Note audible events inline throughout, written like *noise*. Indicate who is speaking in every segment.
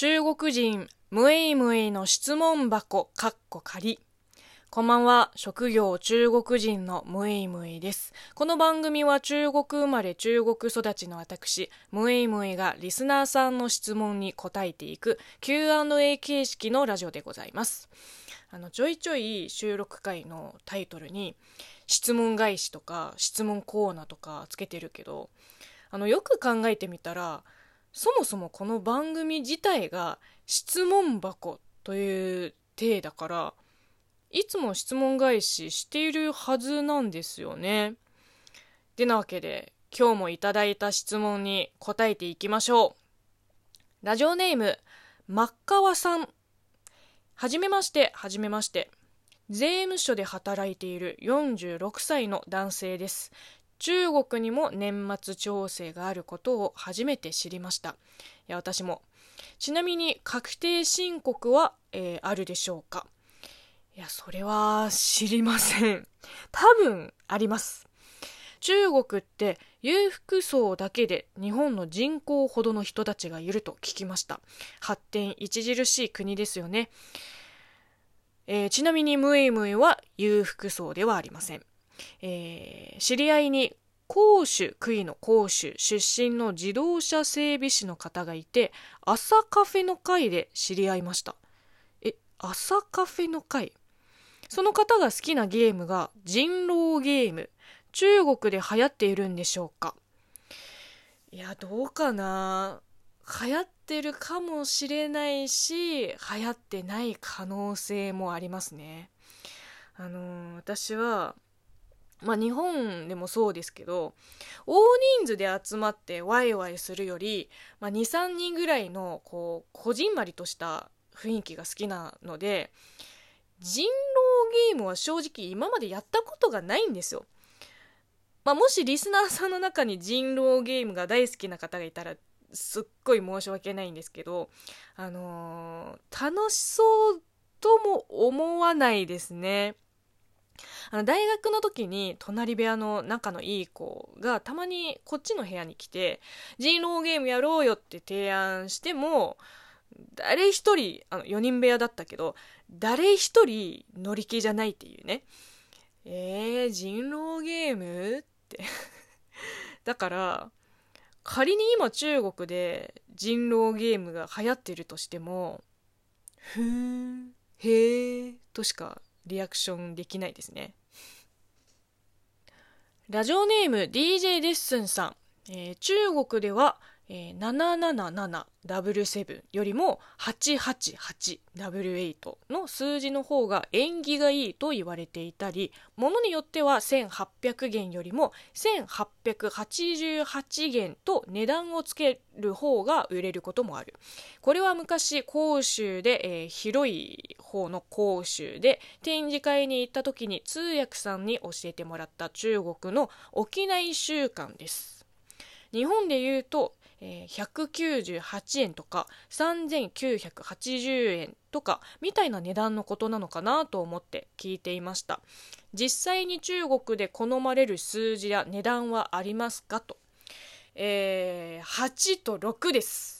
Speaker 1: 中国人ムエイムエイの質問箱かっこ仮こんばんは。職業中国人のムエイムエイです。この番組は中国生まれ中国育ちの私ムエイムエイがリスナーさんの質問に答えていく Q&A 形式のラジオでございます。あのちょいちょい収録回のタイトルに質問返しとか質問コーナーとかつけてるけどあのよく考えてみたらそもそもこの番組自体が質問箱という体だからいつも質問返ししているはずなんですよね。でなわけで今日もいただいた質問に答えていきましょう。ラジオネーム、真っ川さん。はじめまして、はじめまして。税務署で働いている46歳の男性です。中国にも年末調整があることを初めて知りました。いや私も。ちなみに確定申告は、えー、あるでしょうか？いやそれは知りません。多分あります。中国って裕福層だけで日本の人口ほどの人たちがいると聞きました。発展著しい国ですよね、えー、ちなみにムイムエは裕福層ではありません。えー、知り合いに甲州、区医の甲州出身の自動車整備士の方がいて、朝カフェの会で知り合いました。え、朝カフェの会？その方が好きなゲームが人狼ゲーム。中国で流行っているんでしょうか？いや、どうかな？流行ってるかもしれないし、流行ってない可能性もありますね。あのー、私は、まあ日本でもそうですけど大人数で集まってワイワイするより、まあ、23人ぐらいのこうこじんまりとした雰囲気が好きなので人狼ゲームは正直今までやったことがないんですよ。まあ、もしリスナーさんの中に人狼ゲームが大好きな方がいたらすっごい申し訳ないんですけど、あのー、楽しそうとも思わないですね。あの大学の時に隣部屋の仲のいい子がたまにこっちの部屋に来て人狼ゲームやろうよって提案しても誰一人あの4人部屋だったけど誰一人乗り気じゃないっていうね。えー、人狼ゲームって。*laughs* だから仮に今中国で人狼ゲームが流行ってるとしてもふーんへえとしかリアクションできないですね。ラジオネーム DJ レッスンさん、えー、中国ではえー、777W7 よりも 888W8 の数字の方が縁起がいいと言われていたり、ものによっては1800元よりも1888元と値段をつける方が売れることもある。これは昔、広州で、えー、広い方の広州で展示会に行った時に通訳さんに教えてもらった中国の沖縄習慣です。日本で言うとえー、198円とか3980円とかみたいな値段のことなのかなと思って聞いていました。実際に中国で好まれる数字や値段はありますかと、えー、8と6です。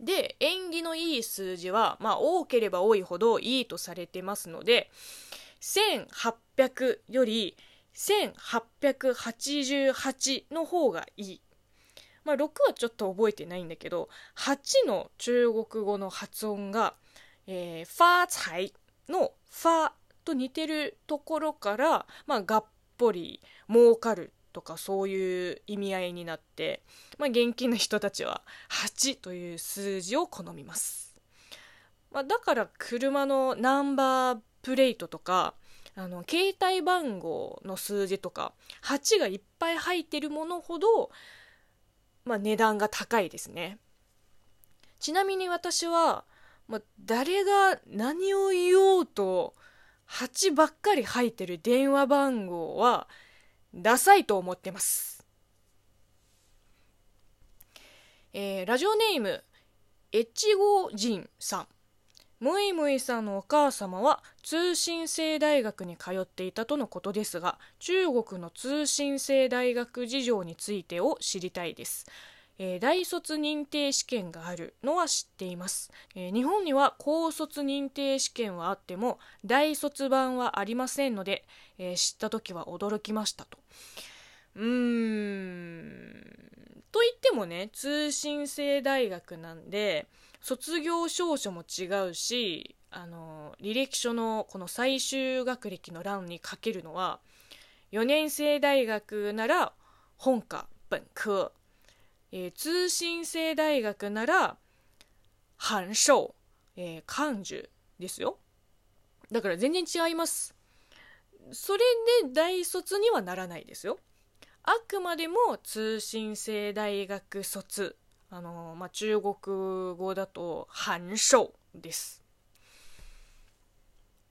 Speaker 1: で縁起のいい数字は、まあ、多ければ多いほどいいとされてますので1800より1888の方がいい。まあ、6はちょっと覚えてないんだけど8の中国語の発音が、えー、ファーツハイのファと似てるところから、まあ、がっぽり儲かるとかそういう意味合いになって、まあ、現金の人たちは8という数字を好みます、まあ、だから車のナンバープレートとかあの携帯番号の数字とか8がいっぱい入ってるものほどまあ、値段が高いですね。ちなみに私は、まあ、誰が何を言おうと8ばっかり入ってる電話番号はダサいと思ってます。えー、ラジオネーム、越後人さん。ムイムイさんのお母様は通信制大学に通っていたとのことですが中国の通信制大学事情についてを知りたいですえー、大卒認定試験があるのは知っています、えー、日本には高卒認定試験はあっても大卒版はありませんので、えー、知った時は驚きましたと。うーん。といってもね通信制大学なんで卒業証書も違うしあの履歴書のこの最終学歴の欄に書けるのは4年生大学なら本科本科、えー、通信制大学なら半寿、えー、漢樹ですよ。だから全然違います。それで大卒にはならないですよ。あくまでも通信制大学卒あのまあ、中国語だと半寿です。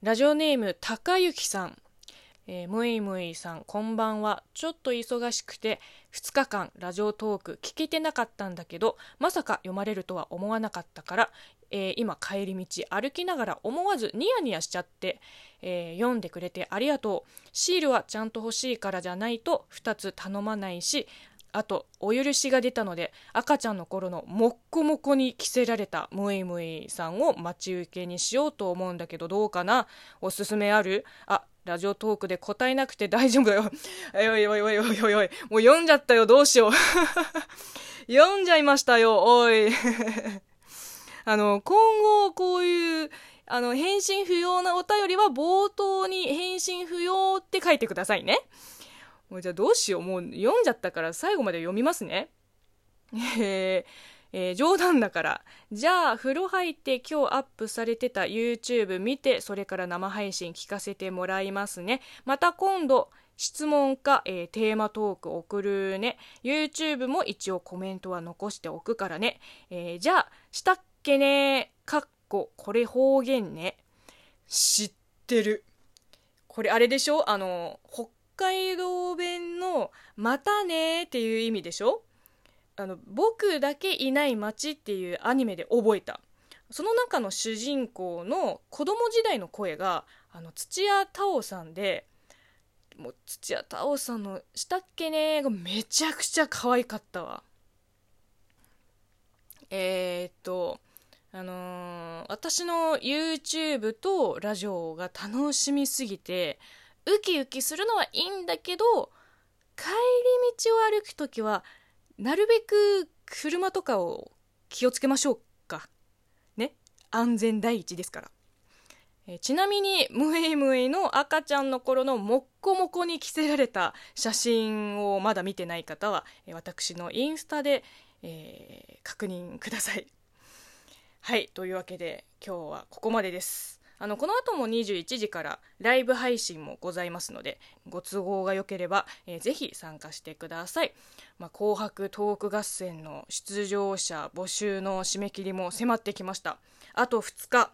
Speaker 1: ラジオネーム高幸さん。えー、むいむいさんこんばんは。ちょっと忙しくて2日間ラジオトーク聞けてなかったんだけどまさか読まれるとは思わなかったから、えー、今帰り道歩きながら思わずニヤニヤしちゃって、えー、読んでくれてありがとう。シールはちゃんと欲しいからじゃないと2つ頼まないしあとお許しが出たので赤ちゃんの頃のもっこもこに着せられたムイムイさんを待ち受けにしようと思うんだけどどうかな？おすすめある？あラジオトークで答えなくて大丈夫だよ。お *laughs* いおいおいおいおいおいおい。もう読んじゃったよ。どうしよう。*laughs* 読んじゃいましたよ。おい。*laughs* あの、今後こういう、あの、返信不要なお便りは冒頭に返信不要って書いてくださいね。もうじゃあどうしよう。もう読んじゃったから最後まで読みますね。えーえー、冗談だから。じゃあ、風呂入って今日アップされてた YouTube 見て、それから生配信聞かせてもらいますね。また今度、質問か、えー、テーマトーク送るね。YouTube も一応コメントは残しておくからね。えー、じゃあ、したっけねかっこ、これ方言ね。知ってる。これあれでしょ？あの、北海道弁の、またねっていう意味でしょ？あの僕だけいない街っていうアニメで覚えた。その中の主人公の子供時代の声があの土屋太鳳さんでもう土屋太鳳さんの「したっけね」がめちゃくちゃ可愛かったわ。えー、っとあのー、私の YouTube とラジオが楽しみすぎてウキウキするのはいいんだけど帰り道を歩く時はなるべく車とかを気をつけましょうか。ね。安全第一ですから。えちなみに、ムエムエの赤ちゃんの頃のもっこもこに着せられた写真をまだ見てない方は、私のインスタで、えー、確認ください。はい。というわけで、今日はここまでです。あのこの後も21時からライブ配信もございますのでご都合が良ければ、えー、ぜひ参加してください、まあ、紅白トーク合戦の出場者募集の締め切りも迫ってきました。あと2日。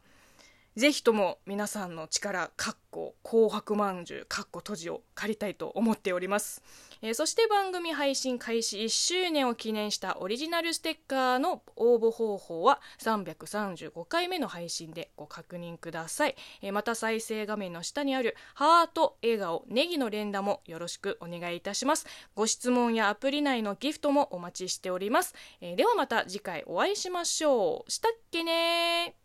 Speaker 1: ぜひとも皆さんの力、かっこ紅白まんじゅう、かっこ閉じを借りたいと思っております。えー、そして番組配信開始1周年を記念したオリジナルステッカーの応募方法は335回目の配信でご確認ください。えー、また再生画面の下にあるハート、笑顔、ネギの連打もよろしくお願いいたします。ご質問やアプリ内のギフトもお待ちしております。えー、ではまた次回お会いしましょう。したっけね